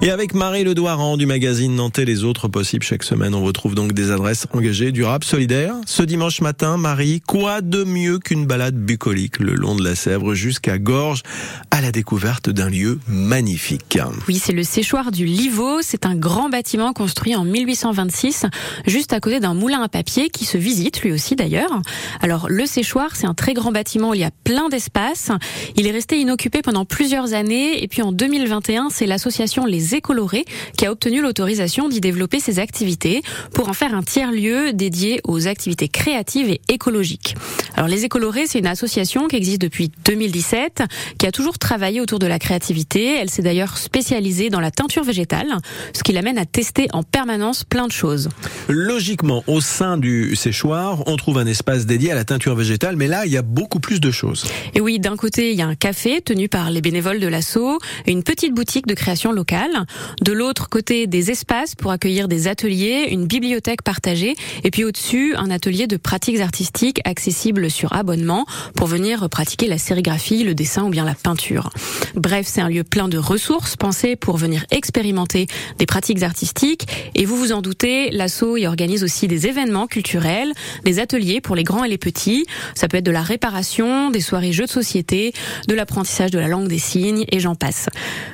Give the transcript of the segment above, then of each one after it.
Et avec Marie Ledoiran du magazine Nantais Les Autres Possibles chaque semaine, on retrouve donc des adresses engagées, durables, solidaires. Ce dimanche matin, Marie, quoi de mieux qu'une balade bucolique le long de la Sèvre jusqu'à Gorges à la découverte d'un lieu magnifique. Oui, c'est le séchoir du Livaux. C'est un grand bâtiment construit en 1826, juste à côté d'un moulin à papier qui se visite lui aussi d'ailleurs. Alors le séchoir, c'est un très grand bâtiment où il y a plein d'espace. Il est resté inoccupé pendant plusieurs années et puis en 2021, c'est l'association Les Écolorés qui a obtenu l'autorisation d'y développer ses activités pour en faire un tiers-lieu dédié aux activités créatives et écologiques. Alors les Écolorés, c'est une association qui existe depuis 2017, qui a toujours travaillé autour de la créativité. Elle s'est d'ailleurs spécialisée dans la teinture végétale, ce qui l'amène à tester en permanence plein de choses. Logiquement, au sein du séchoir, on trouve un espace dédié à la teinture végétale, mais là, il y a beaucoup plus de choses. Et oui, d'un côté, il y a un café tenu par les bénévoles de l'assaut, une petite boutique de création locale. De l'autre côté, des espaces pour accueillir des ateliers, une bibliothèque partagée, et puis au-dessus, un atelier de pratiques artistiques accessible sur abonnement pour venir pratiquer la sérigraphie, le dessin ou bien la peinture. Bref, c'est un lieu plein de ressources pensées pour venir expérimenter des pratiques artistiques. Et vous vous en doutez, l'assaut y organise aussi des événements culturels, des ateliers pour les grands et les petits. Ça peut être de la réparation, des soirées jeux de société, de l'apprentissage de la langue des signes et j'en passe.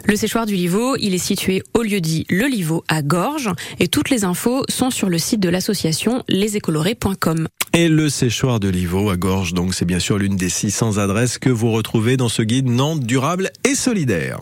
Le séchoir du Livaux, il est situé au lieu dit Le Livaux à Gorges et toutes les infos sont sur le site de l'association lesécolorés.com. Et le séchoir de Livaux à Gorges, donc c'est bien sûr l'une des 600 adresses que vous retrouvez dans ce guide Nantes durable et solidaire.